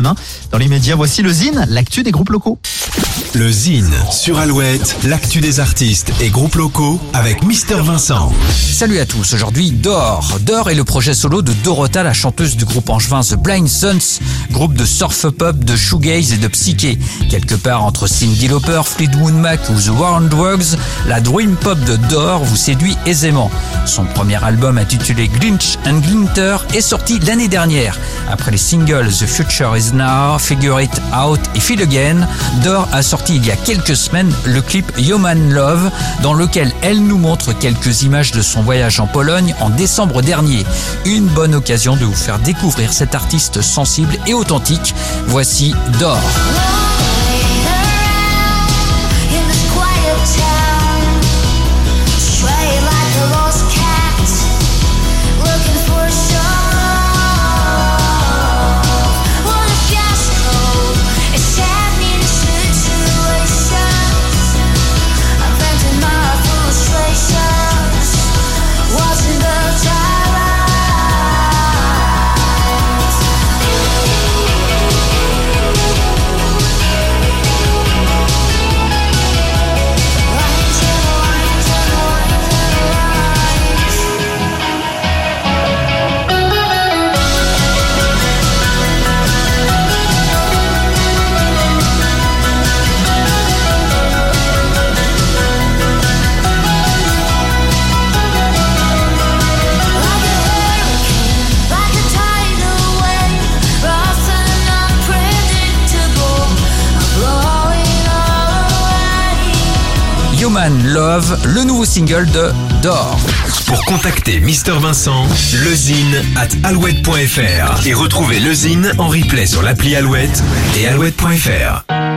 même. hein. Dans l'immédiat, voici le Zine, l'actu des groupes locaux. Le Zine sur Alouette, l'actu des artistes et groupes locaux avec Mister Vincent. Salut à tous, aujourd'hui Dor. Dor est le projet solo de Dorota, la chanteuse du groupe angevin The Blind Sons, groupe de surf pop, de shoegaze et de psyché. Quelque part entre Cindy Lauper, Fleetwood Mac ou The War on Drugs, la dream pop de Dor vous séduit aisément. Son premier album intitulé Glinch and Glinter est sorti l'année dernière. Après les singles The Future Is Figure It Out et Feel Again, Dor a sorti il y a quelques semaines le clip Human Love dans lequel elle nous montre quelques images de son voyage en Pologne en décembre dernier. Une bonne occasion de vous faire découvrir cet artiste sensible et authentique. Voici Dor. Love, le nouveau single de Dor. Pour contacter Mister Vincent, lezine at alouette.fr et retrouver le Zine en replay sur l'appli Alouette et alouette.fr.